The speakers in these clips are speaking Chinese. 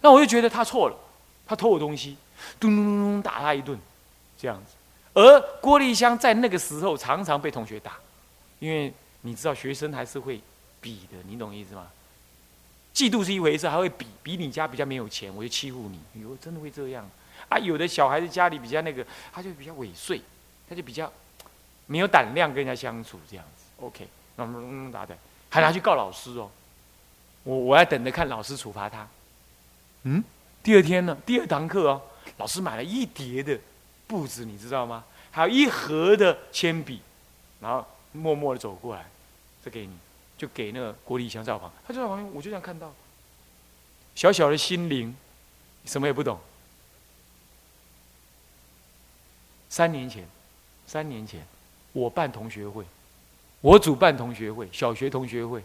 那我就觉得他错了，他偷我东西，咚咚咚咚打他一顿，这样子。而郭丽香在那个时候常常被同学打，因为你知道学生还是会比的，你懂意思吗？嫉妒是一回事，还会比比你家比较没有钱，我就欺负你。哟，真的会这样啊？有的小孩子家里比较那个，他就比较尾碎，他就比较没有胆量跟人家相处这样子。OK，那么打的还拿去告老师哦。我我要等着看老师处罚他。嗯，第二天呢，第二堂课哦，老师买了一叠的布子，你知道吗？还有一盒的铅笔，然后默默的走过来，这给你。就给那个郭立香在旁，他就在旁边，我就这样看到，小小的心灵，什么也不懂。三年前，三年前，我办同学会，我主办同学会，小学同学会，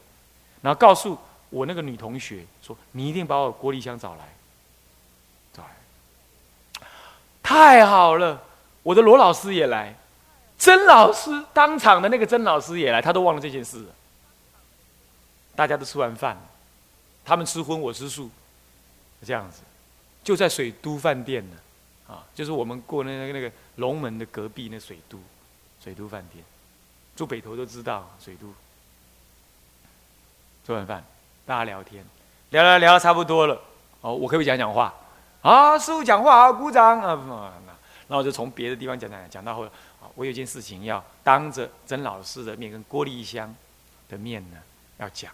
然后告诉我那个女同学说：“你一定把我郭丽香找来，找来。”太好了，我的罗老师也来，曾老师当场的那个曾老师也来，他都忘了这件事。大家都吃完饭，他们吃荤，我吃素，这样子，就在水都饭店呢，啊，就是我们过那个那个龙门的隔壁那水都，水都饭店，住北头都知道水都。吃完饭，大家聊天，聊聊聊差不多了，哦，我可不可以讲讲话？啊，师傅讲话好，鼓掌啊！那我就从别的地方讲讲讲到后，啊，我有件事情要当着曾老师的面跟郭丽香的面呢，要讲。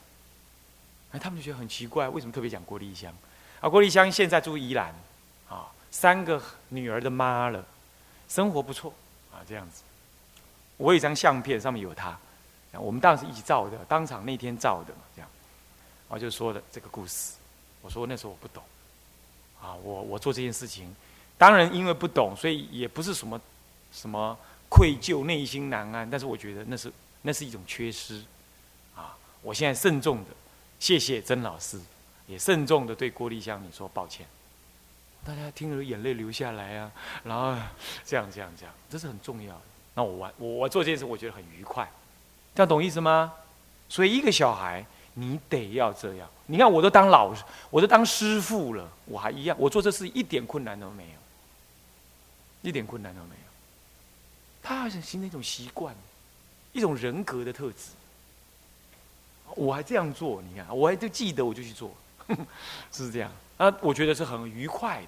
哎，他们就觉得很奇怪，为什么特别讲郭丽香？啊，郭丽香现在住宜兰，啊，三个女儿的妈了，生活不错，啊，这样子。我有一张相片，上面有她，我们当时一起照的，当场那天照的嘛，这样。我就说了这个故事，我说那时候我不懂，啊，我我做这件事情，当然因为不懂，所以也不是什么什么愧疚、内心难安，但是我觉得那是那是一种缺失，啊，我现在慎重的。谢谢曾老师，也慎重的对郭丽香你说抱歉。大家听了眼泪流下来啊，然后这样这样这样，这是很重要的。那我玩我我做这件事，我觉得很愉快，这样懂意思吗？所以一个小孩，你得要这样。你看，我都当老师，我都当师傅了，我还一样，我做这事一点困难都没有，一点困难都没有。他好像形成一种习惯，一种人格的特质。我还这样做，你看，我还就记得，我就去做，是这样啊。我觉得是很愉快的，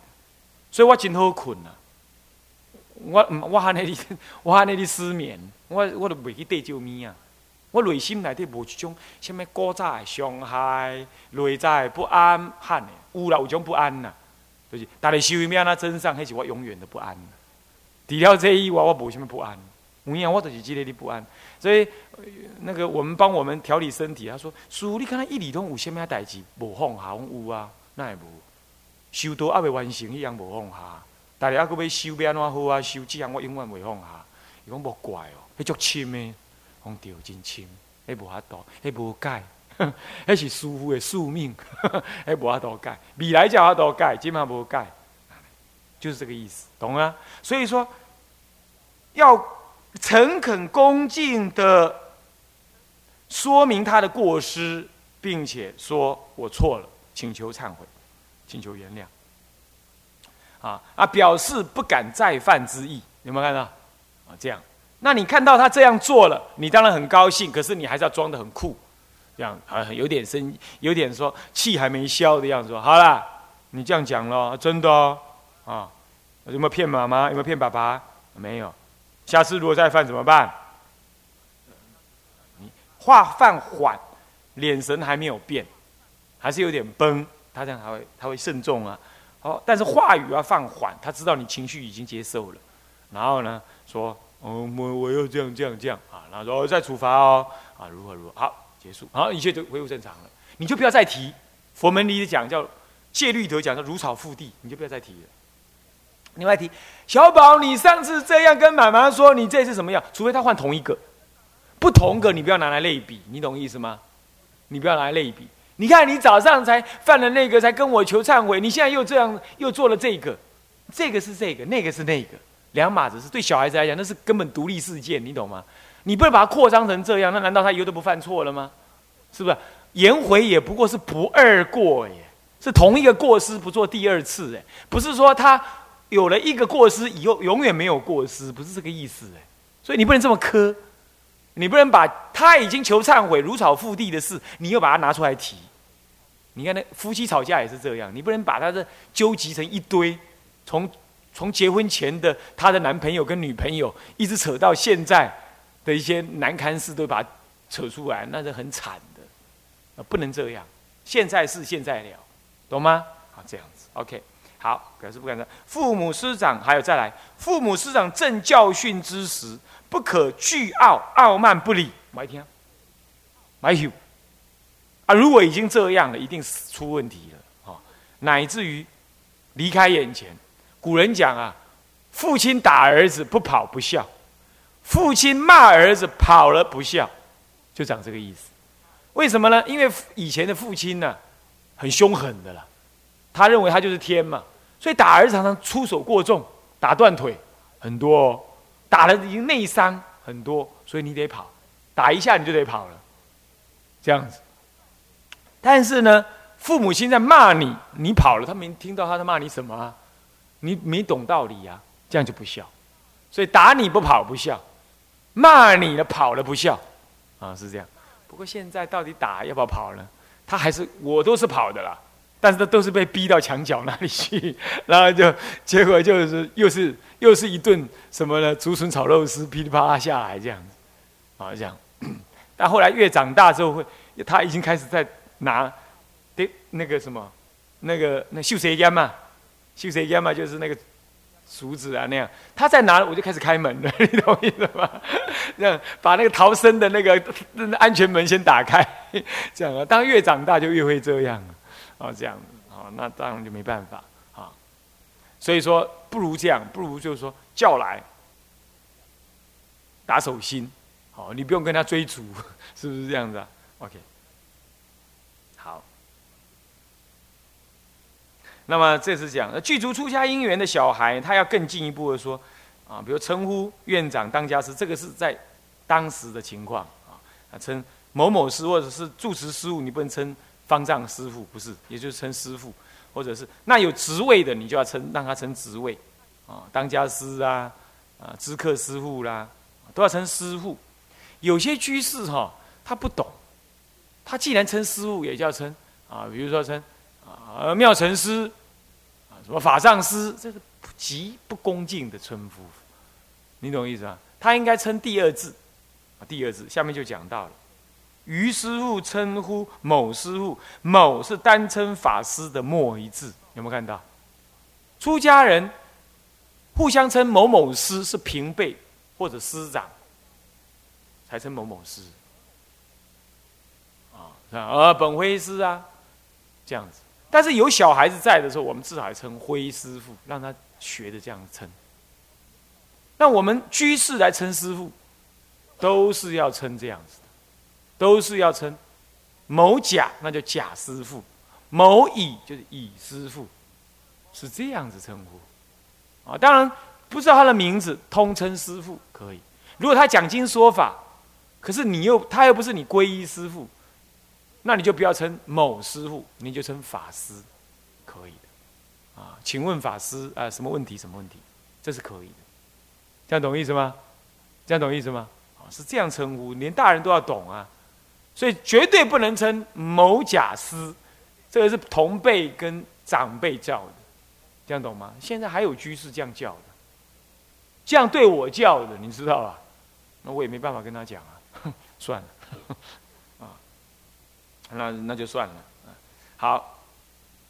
所以我今好困啊。我我喊那里，我喊那里失眠，我我都未去地救咪啊。我内心内底无一种什么古早的伤害、内在不安喊的，有啦有种不安呐，就是但是修命啊，真相，还是我永远的不安。除了这以外，我无什么不安。有影我就是记得你不安。所以，那个我们帮我们调理身体。他说：“叔，你看他一里通有虾米代志？无放下，有啊，那也无。修道还未完成，一样无放下。但是还佫要修，要安怎好啊？修这样我永远未放下。伊讲无怪哦，迄足深的，讲对，真深，迄无法度，迄无改，迄是师傅的宿命，迄无法度改。未来才法度改，今嘛无改，就是这个意思，懂啊？所以说，要。诚恳恭敬的说明他的过失，并且说我错了，请求忏悔，请求原谅。啊啊，表示不敢再犯之意，有没有看到？啊，这样，那你看到他这样做了，你当然很高兴，可是你还是要装的很酷，这样啊，有点生，有点说气还没消的样子。好了，你这样讲了，真的哦啊？有没有骗妈妈？有没有骗爸爸？没有。下次如果再犯怎么办？你话放缓，脸神还没有变，还是有点崩，他这样还会他会慎重啊。好，但是话语要放缓，他知道你情绪已经接受了，然后呢说，哦，我我又这样这样这样啊，然后说再处罚哦，啊，如何如何，好，结束，好，一切都恢复正常了，你就不要再提。佛门里讲叫戒律德讲叫如草覆地，你就不要再提了。另外提，小宝，你上次这样跟妈妈说，你这次什么样？除非他换同一个，不同个，你不要拿来类比，你懂意思吗？你不要拿来类比。你看，你早上才犯了那个，才跟我求忏悔，你现在又这样，又做了这个，这个是这个，那个是那个，两码子事。对小孩子来讲，那是根本独立事件，你懂吗？你不能把它扩张成这样，那难道他以后都不犯错了吗？是不是？颜回也不过是不二过耶。是同一个过失不做第二次，哎，不是说他有了一个过失以后永远没有过失，不是这个意思，哎，所以你不能这么苛，你不能把他已经求忏悔如草覆地的事，你又把它拿出来提。你看那夫妻吵架也是这样，你不能把他的纠集成一堆，从从结婚前的她的男朋友跟女朋友，一直扯到现在的一些难堪事，都把它扯出来，那是很惨的，啊，不能这样。现在是现在了，懂吗？好，这样子，OK，好，表示不敢当。父母师长，还有再来，父母师长正教训之时，不可倨傲，傲慢不理。买听，买有啊！如果已经这样了，一定是出问题了啊！乃至于离开眼前。古人讲啊，父亲打儿子不跑不孝，父亲骂儿子跑了不孝，就讲这个意思。为什么呢？因为以前的父亲呢，很凶狠的了，他认为他就是天嘛，所以打儿子常常出手过重，打断腿很多，打了已经内伤很多，所以你得跑，打一下你就得跑了，这样子。但是呢，父母亲在骂你，你跑了，他没听到他在骂你什么啊？你没懂道理呀，这样就不孝。所以打你不跑不孝，骂你了跑了不孝，啊是这样。不过现在到底打要不要跑呢？他还是我都是跑的啦，但是他都是被逼到墙角那里去，然后就结果就是又是又是一顿什么呢？竹笋炒肉丝噼里啪啦下来这样子，啊这样。但后来越长大之后，会他已经开始在拿，对那个什么，那个那秀谁烟嘛，修谁家嘛，就是那个。竹子啊，那样，他在哪，我就开始开门了，你懂意思吗？这样把那个逃生的那个安全门先打开，这样啊。当越长大就越会这样啊，这样啊，那当然就没办法啊。所以说，不如这样，不如就是说叫来打手心，好，你不用跟他追逐，是不是这样子啊？OK。那么这是讲，具足出家因缘的小孩，他要更进一步的说，啊，比如称呼院长当家师，这个是在当时的情况啊，称某某师或者是住持师傅，你不能称方丈师傅，不是，也就是称师傅，或者是那有职位的，你就要称让他称职位，啊，当家师啊，啊，知客师傅啦，都要称师傅。有些居士哈，他不懂，他既然称师傅，也叫称啊，比如说称。呃，妙成师，啊，什么法上师，这个极不恭敬的称呼，你懂意思啊？他应该称第二字，啊，第二字下面就讲到了，于师傅称呼某师傅，某是单称法师的末一字，有没有看到？出家人互相称某某师是平辈或者师长，才称某某师，啊，啊，本辉师啊，这样子。但是有小孩子在的时候，我们至少还称灰师傅，让他学着这样称。那我们居士来称师傅，都是要称这样子的，都是要称某甲，那就甲师傅；某乙就是乙师傅，是这样子称呼。啊，当然不知道他的名字，通称师傅可以。如果他讲经说法，可是你又他又不是你皈依师傅。那你就不要称某师傅，你就称法师，可以的，啊，请问法师啊，什么问题？什么问题？这是可以的，这样懂意思吗？这样懂意思吗？啊，是这样称呼，连大人都要懂啊，所以绝对不能称某甲师，这个是同辈跟长辈叫的，这样懂吗？现在还有居士这样叫的，这样对我叫的，你知道吧？那我也没办法跟他讲啊，算了。那那就算了，好，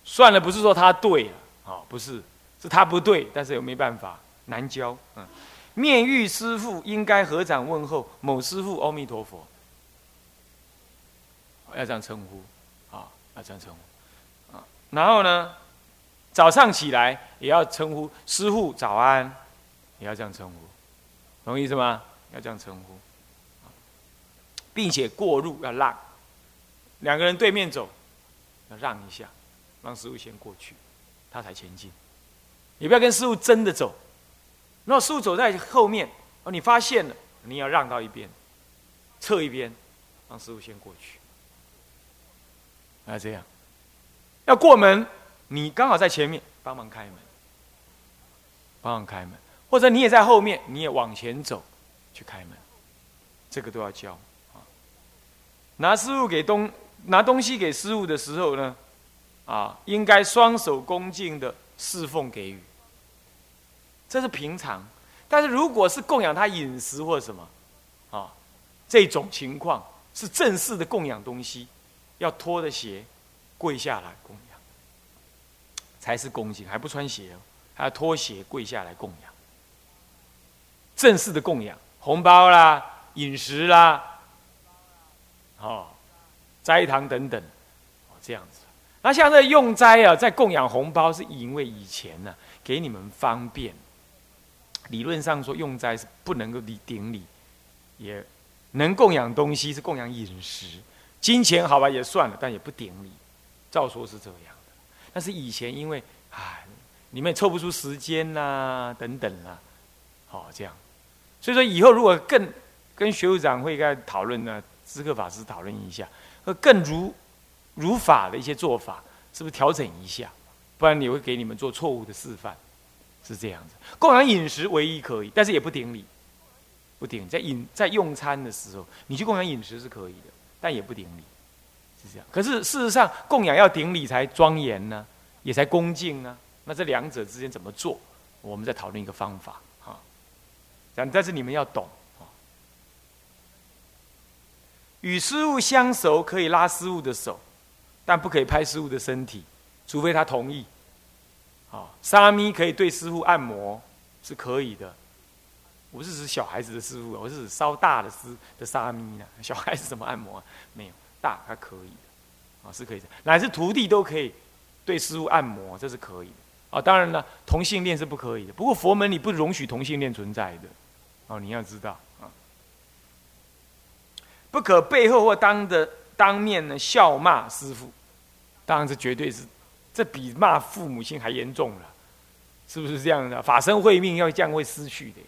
算了，不是说他对，好，不是，是他不对，但是又没办法，难教，嗯，面遇师傅应该合掌问候，某师傅阿弥陀佛，要这样称呼，啊，要这样称呼，啊，然后呢，早上起来也要称呼师傅早安，也要这样称呼，懂意思吗？要这样称呼，并且过路要让。两个人对面走，要让一下，让师傅先过去，他才前进。你不要跟师傅争着走，那师傅走在后面，哦，你发现了，你要让到一边，侧一边，让师傅先过去。啊，这样，要过门，你刚好在前面，帮忙开门，帮忙开门，或者你也在后面，你也往前走去开门，这个都要教啊。拿师傅给东拿东西给师傅的时候呢，啊，应该双手恭敬的侍奉给予，这是平常。但是如果是供养他饮食或什么，啊，这种情况是正式的供养东西，要脱的鞋，跪下来供养，才是恭敬，还不穿鞋哦，还要脱鞋跪下来供养。正式的供养，红包啦、饮食啦，哦，斋堂等等，哦这样子。那像这用斋啊，在供养红包，是因为以前呢，给你们方便。理论上说，用斋是不能够礼顶礼，也能供养东西，是供养饮食，金钱好吧也算了，但也不顶礼。照说是这样的，但是以前因为唉，你们也凑不出时间呐，等等啦，好这样，所以说以后如果更跟学务长会该讨论呢，知客法师讨论一下，和更如如法的一些做法，是不是调整一下？不然你会给你们做错误的示范。是这样子，供养饮食唯一可以，但是也不顶礼，不顶在饮在用餐的时候，你去供养饮食是可以的，但也不顶礼，是这样。可是事实上，供养要顶礼才庄严呢，也才恭敬呢。那这两者之间怎么做？我们在讨论一个方法啊。讲，但是你们要懂啊。与师傅相熟，可以拉师傅的手，但不可以拍师傅的身体，除非他同意。啊，沙弥可以对师傅按摩，是可以的。我是指小孩子的师傅，我是指稍大的师的沙弥呢。小孩子怎么按摩？没有大还可以的，啊是可以的。乃至徒弟都可以对师傅按摩，这是可以的。啊，当然了，同性恋是不可以的。不过佛门里不容许同性恋存在的，哦，你要知道啊，不可背后或当的当面呢笑骂师傅，当然这绝对是。这比骂父母亲还严重了，是不是这样的？法身慧命要这样会失去的，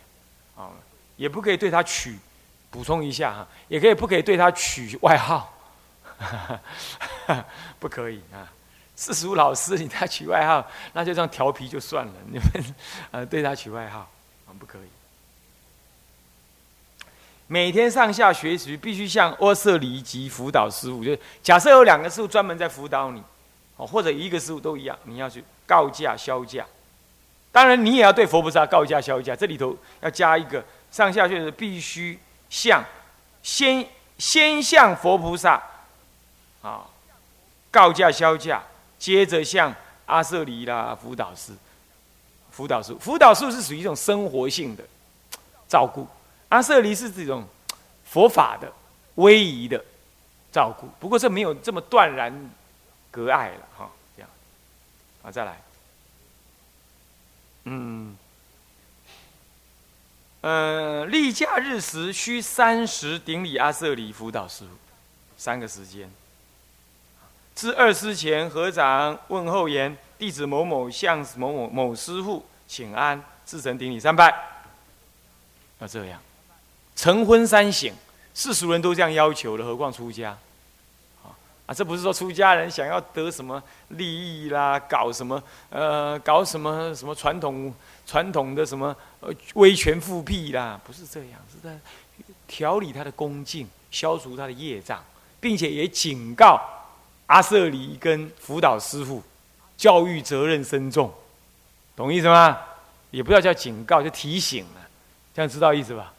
啊，也不可以对他取，补充一下哈，也可以不可以对他取外号，不可以啊。四十五老师，你他取外号，那就这样调皮就算了。你们呃对他取外号，啊不可以。每天上下学习必须向阿舍离及辅导师傅，就假设有两个师傅专门在辅导你。哦，或者一个师傅都一样，你要去告假销价。当然，你也要对佛菩萨告假销价。这里头要加一个上下学的，必须向先先向佛菩萨啊告假销价，接着向阿舍离啦辅导师辅导师辅导师是属于一种生活性的照顾，阿舍离是这种佛法的威仪的照顾。不过这没有这么断然。隔爱了哈，这样，啊，再来，嗯，呃，例假日时需三十顶礼阿舍离辅导师傅，三个时间。至二师前合掌问候言：弟子某某向某某某师傅请安，至诚顶礼三拜。要这样，成婚三省，世俗人都这样要求的，何况出家？啊，这不是说出家人想要得什么利益啦，搞什么呃，搞什么什么传统传统的什么呃威权复辟啦，不是这样，是在调理他的恭敬，消除他的业障，并且也警告阿舍离跟辅导师傅，教育责任深重，懂意思吗？也不要叫警告，就提醒了，这样知道意思吧？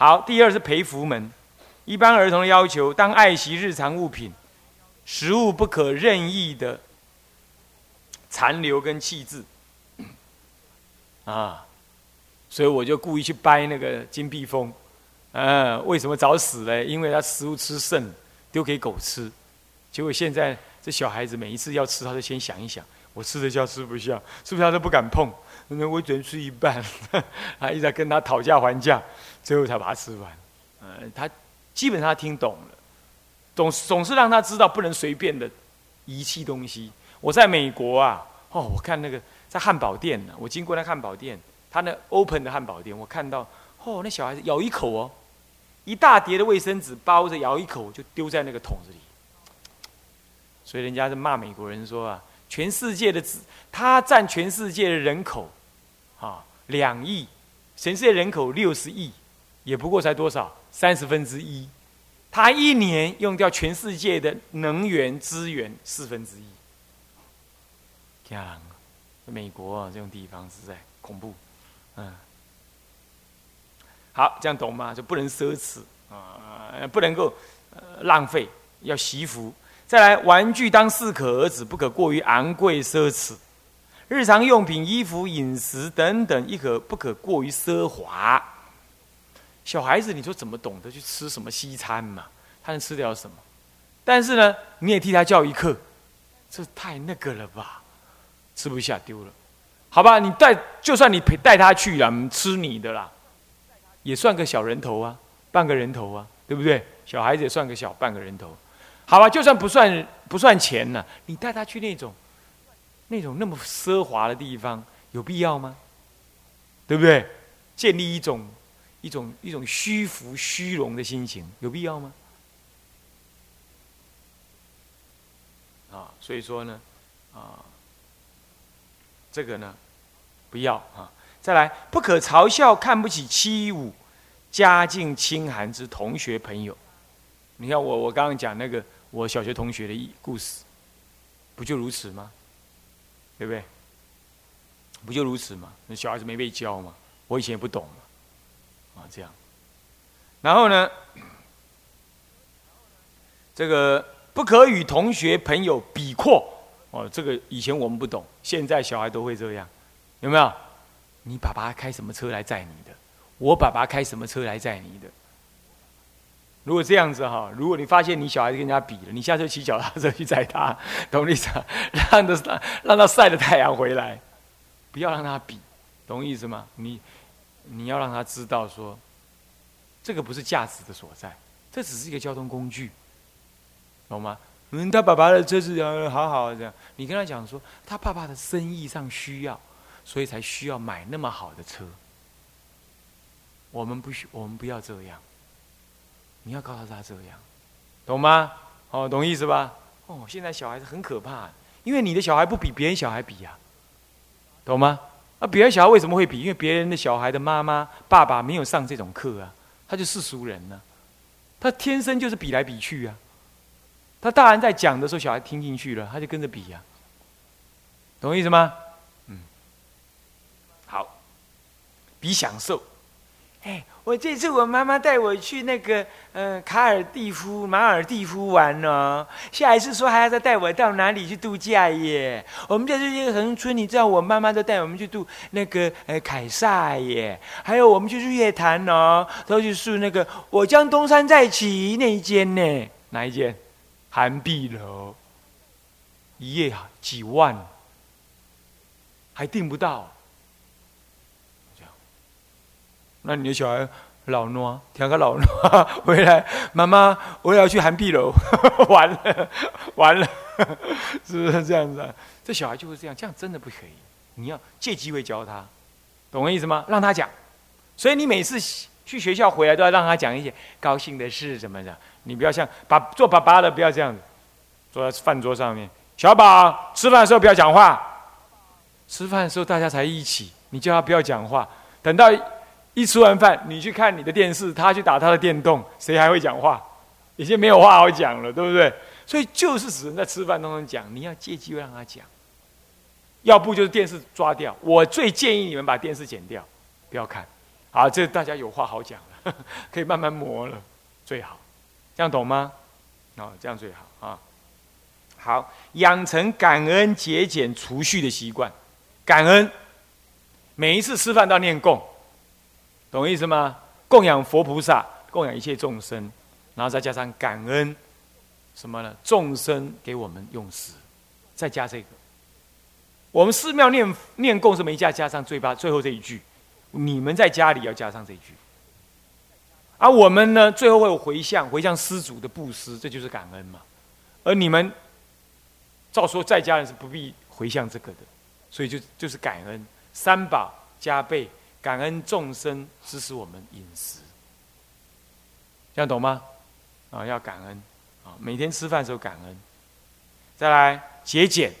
好，第二是培福门。一般儿童的要求，当爱惜日常物品，食物不可任意的残留跟弃置。啊，所以我就故意去掰那个金碧峰，嗯，为什么早死嘞？因为他食物吃剩，丢给狗吃。结果现在这小孩子每一次要吃，他就先想一想，我吃得下吃不下，是不是他都不敢碰？那我只能吃一半，他一直在跟他讨价还价，最后才把它吃完。嗯，他。基本上听懂了，总总是让他知道不能随便的遗弃东西。我在美国啊，哦，我看那个在汉堡店呢，我经过那汉堡店，他那 open 的汉堡店，我看到哦，那小孩子咬一口哦，一大叠的卫生纸包着，咬一口就丢在那个桶子里。所以人家是骂美国人说啊，全世界的子，他占全世界的人口，啊，两亿，全世界人口六十亿，也不过才多少三十分之一，他一年用掉全世界的能源资源四分之一。这样，美国这种地方实在恐怖，嗯。好，这样懂吗？就不能奢侈啊，不能够浪费，要惜福。再来，玩具当适可而止，不可过于昂贵奢侈；日常用品、衣服、饮食等等，亦可不可过于奢华。小孩子，你说怎么懂得去吃什么西餐嘛？他能吃掉什么？但是呢，你也替他教一课，这太那个了吧？吃不下丢了，好吧？你带，就算你陪带他去了，吃你的啦，也算个小人头啊，半个人头啊，对不对？小孩子也算个小半个人头。好吧，就算不算不算钱呢？你带他去那种，那种那么奢华的地方，有必要吗？对不对？建立一种一种一种虚浮虚荣的心情，有必要吗？啊，所以说呢，啊，这个呢，不要啊。再来，不可嘲笑、看不起、欺侮家境清寒之同学朋友。你看我，我刚刚讲那个。我小学同学的故事，不就如此吗？对不对？不就如此吗？小孩子没被教嘛，我以前也不懂嘛，啊，这样。然后呢，这个不可与同学朋友比阔哦，这个以前我们不懂，现在小孩都会这样，有没有？你爸爸开什么车来载你的？我爸爸开什么车来载你的？如果这样子哈，如果你发现你小孩子跟人家比了，你下次骑脚踏车去载他，懂我意思啊？让他让他晒着太阳回来，不要让他比，懂我意思吗？你你要让他知道说，这个不是价值的所在，这只是一个交通工具，懂吗？嗯，他爸爸的车子好好这样，你跟他讲说，他爸爸的生意上需要，所以才需要买那么好的车。我们不需，我们不要这样。你要告诉他这样，懂吗？哦，懂意思吧？哦，现在小孩子很可怕，因为你的小孩不比别人小孩比呀，懂吗？啊，别人小孩为什么会比？因为别人的小孩的妈妈、爸爸没有上这种课啊，他就是俗人呢，他天生就是比来比去啊。他大人在讲的时候，小孩听进去了，他就跟着比呀，懂意思吗？嗯，好，比享受。哎，我这次我妈妈带我去那个嗯卡尔蒂夫马尔蒂夫玩哦，下一次说还要再带我到哪里去度假耶？我们在这些横村，你知道我妈妈都带我们去度那个呃凯撒耶，还有我们去日月潭哦，都去住那个我将东山再起那一间呢？哪一间？韩碧楼，一夜几万，还订不到。那你的小孩老孬，调个老孬 回来，妈妈，我也要去韩碧楼，完了，完了，是不是这样子啊？这小孩就是这样，这样真的不可以。你要借机会教他，懂我意思吗？让他讲。所以你每次去学校回来都要让他讲一些高兴的事，怎么的？你不要像把做爸爸的不要这样子，坐在饭桌上面，小宝吃饭的时候不要讲话，吃饭的时候大家才一起，你叫他不要讲话，等到。一吃完饭，你去看你的电视，他去打他的电动，谁还会讲话？已经没有话好讲了，对不对？所以就是只能在吃饭当中讲，你要借机会让他讲，要不就是电视抓掉。我最建议你们把电视剪掉，不要看。好，这大家有话好讲了，可以慢慢磨了，最好。这样懂吗？哦，这样最好啊。好，养成感恩、节俭、储蓄的习惯。感恩，每一次吃饭都要念供。懂意思吗？供养佛菩萨，供养一切众生，然后再加上感恩，什么呢？众生给我们用时，再加这个。我们寺庙念念供是没加，加上最八最后这一句。你们在家里要加上这一句。而我们呢，最后会有回向，回向施主的布施，这就是感恩嘛。而你们，照说在家人是不必回向这个的，所以就就是感恩，三宝加倍。感恩众生支持我们饮食，这样懂吗？啊，要感恩啊！每天吃饭时候感恩。再来节俭，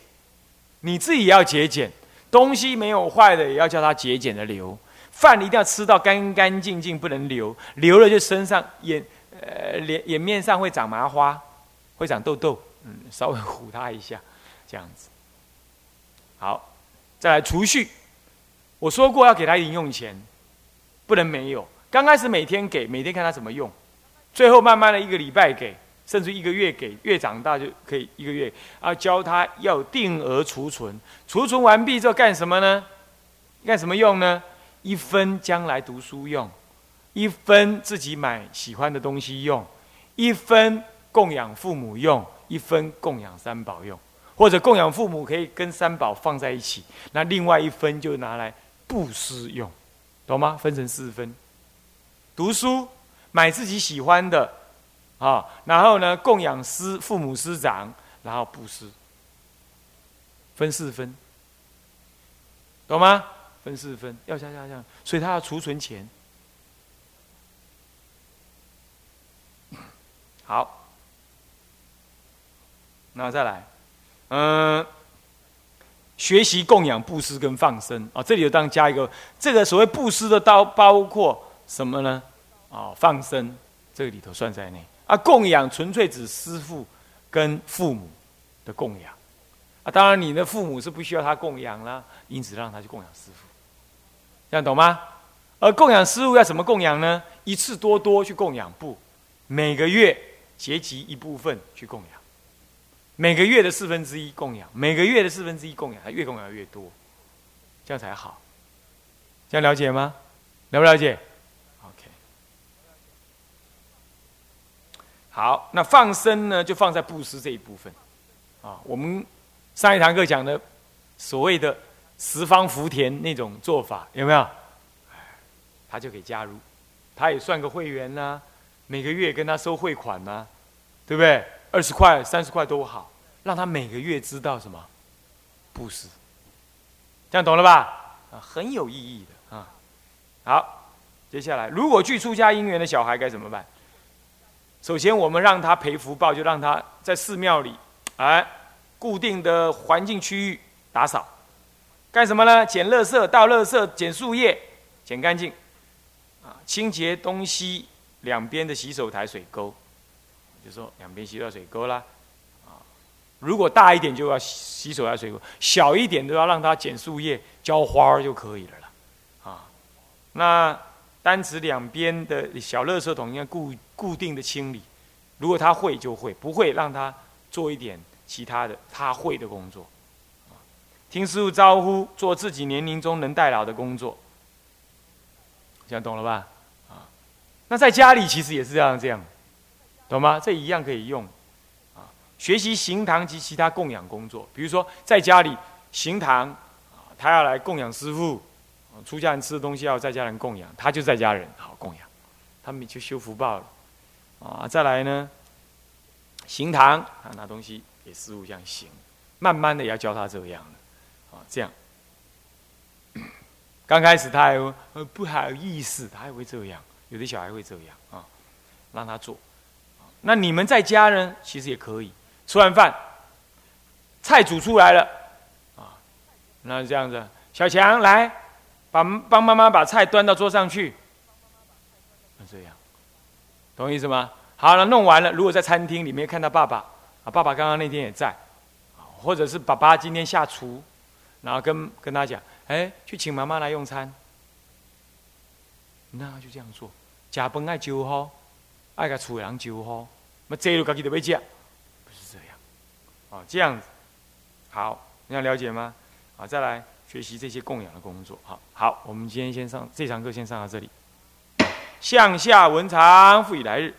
你自己要节俭，东西没有坏的也要叫他节俭的留，饭一定要吃到干干净净，不能留，留了就身上眼呃脸眼面上会长麻花，会长痘痘，嗯，稍微唬他一下，这样子。好，再来储蓄，我说过要给他零用钱，不能没有。刚开始每天给，每天看他怎么用，最后慢慢的一个礼拜给。甚至一个月给，越长大就可以一个月啊。教他要定额储存，储存完毕之后干什么呢？干什么用呢？一分将来读书用，一分自己买喜欢的东西用，一分供养父母用，一分供养三宝用，或者供养父母可以跟三宝放在一起，那另外一分就拿来布施用，懂吗？分成四分，读书买自己喜欢的。啊，然后呢，供养师、父母师长，然后布施，分四分，懂吗？分四分，要这样这样，所以他要储存钱。好，那再来，嗯，学习供养、布施跟放生啊，这里有当加一个，这个所谓布施的刀包括什么呢？啊，放生这个里头算在内。啊，供养纯粹指师父跟父母的供养啊，当然你的父母是不需要他供养啦，因此让他去供养师父，这样懂吗？而供养师父要怎么供养呢？一次多多去供养不？每个月结集一部分去供养，每个月的四分之一供养，每个月的四分之一供养，他越供养越多，这样才好。这样了解吗？了不了解？OK？好，那放生呢，就放在布施这一部分，啊，我们上一堂课讲的所谓的十方福田那种做法，有没有？他就可以加入，他也算个会员呐，每个月跟他收汇款呐，对不对？二十块、三十块都好，让他每个月知道什么布施，这样懂了吧？啊，很有意义的啊。好，接下来，如果去出家姻缘的小孩该怎么办？首先，我们让他赔福报，就让他在寺庙里，哎，固定的环境区域打扫，干什么呢？捡垃圾、倒垃圾、捡树叶，捡干净，啊，清洁东西两边的洗手台、水沟，就说两边洗到水沟啦，如果大一点就要洗手台、水沟，小一点都要让他捡树叶、浇花就可以了啦，啊，那。单指两边的小垃圾桶应该固固定的清理，如果他会就会，不会让他做一点其他的他会的工作。听师傅招呼，做自己年龄中能代劳的工作，这样懂了吧？啊，那在家里其实也是这样这样，懂吗？这一样可以用。学习行堂及其他供养工作，比如说在家里行堂，他要来供养师傅。出家人吃的东西要在家人供养，他就在家人好供养，他们就修福报了，啊，再来呢，行堂啊拿东西给师傅这样行，慢慢的也要教他这样的，啊这样，刚开始他还呃不好意思，他还会这样，有的小孩会这样啊，让他做，那你们在家呢，其实也可以，吃完饭，菜煮出来了，啊，那这样子，小强来。把帮妈妈把菜端到桌上去，那这样，懂意思吗？好了，弄完了。如果在餐厅里面看到爸爸，啊，爸爸刚刚那天也在，或者是爸爸今天下厨，然后跟跟他讲，哎，去请妈妈来用餐，那就这样做。加班爱酒好，爱个厨人酒好，那这路自己都要讲，不是这样，啊，这样子，好，你要了解吗？好，再来。学习这些供养的工作，好好，我们今天先上这堂课，先上到这里。向下文长，复以来日，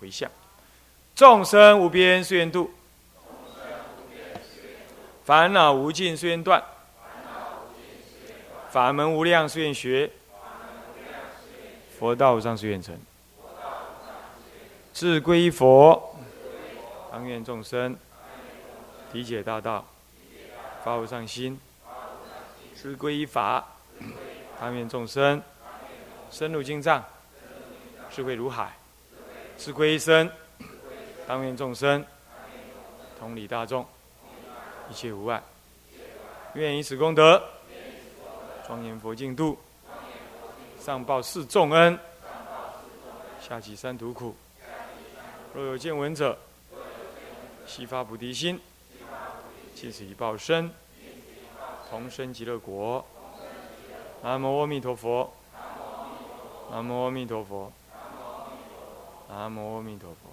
回向，众生无边誓愿度，烦恼无尽誓愿断，法门无量誓愿学，佛道无上誓愿成，自归佛，当愿众生。理解大道，发无上心。知归依法，当愿众生深入经藏，智慧如海；自归一生，当愿众生同理大众，一切无碍。愿以此功德，庄严佛净土，上报四重恩，下济三途苦。若有见闻者，悉发菩提心，借此一报身，同生极乐国。南无阿弥陀佛。南无阿弥陀佛。南无阿弥陀佛。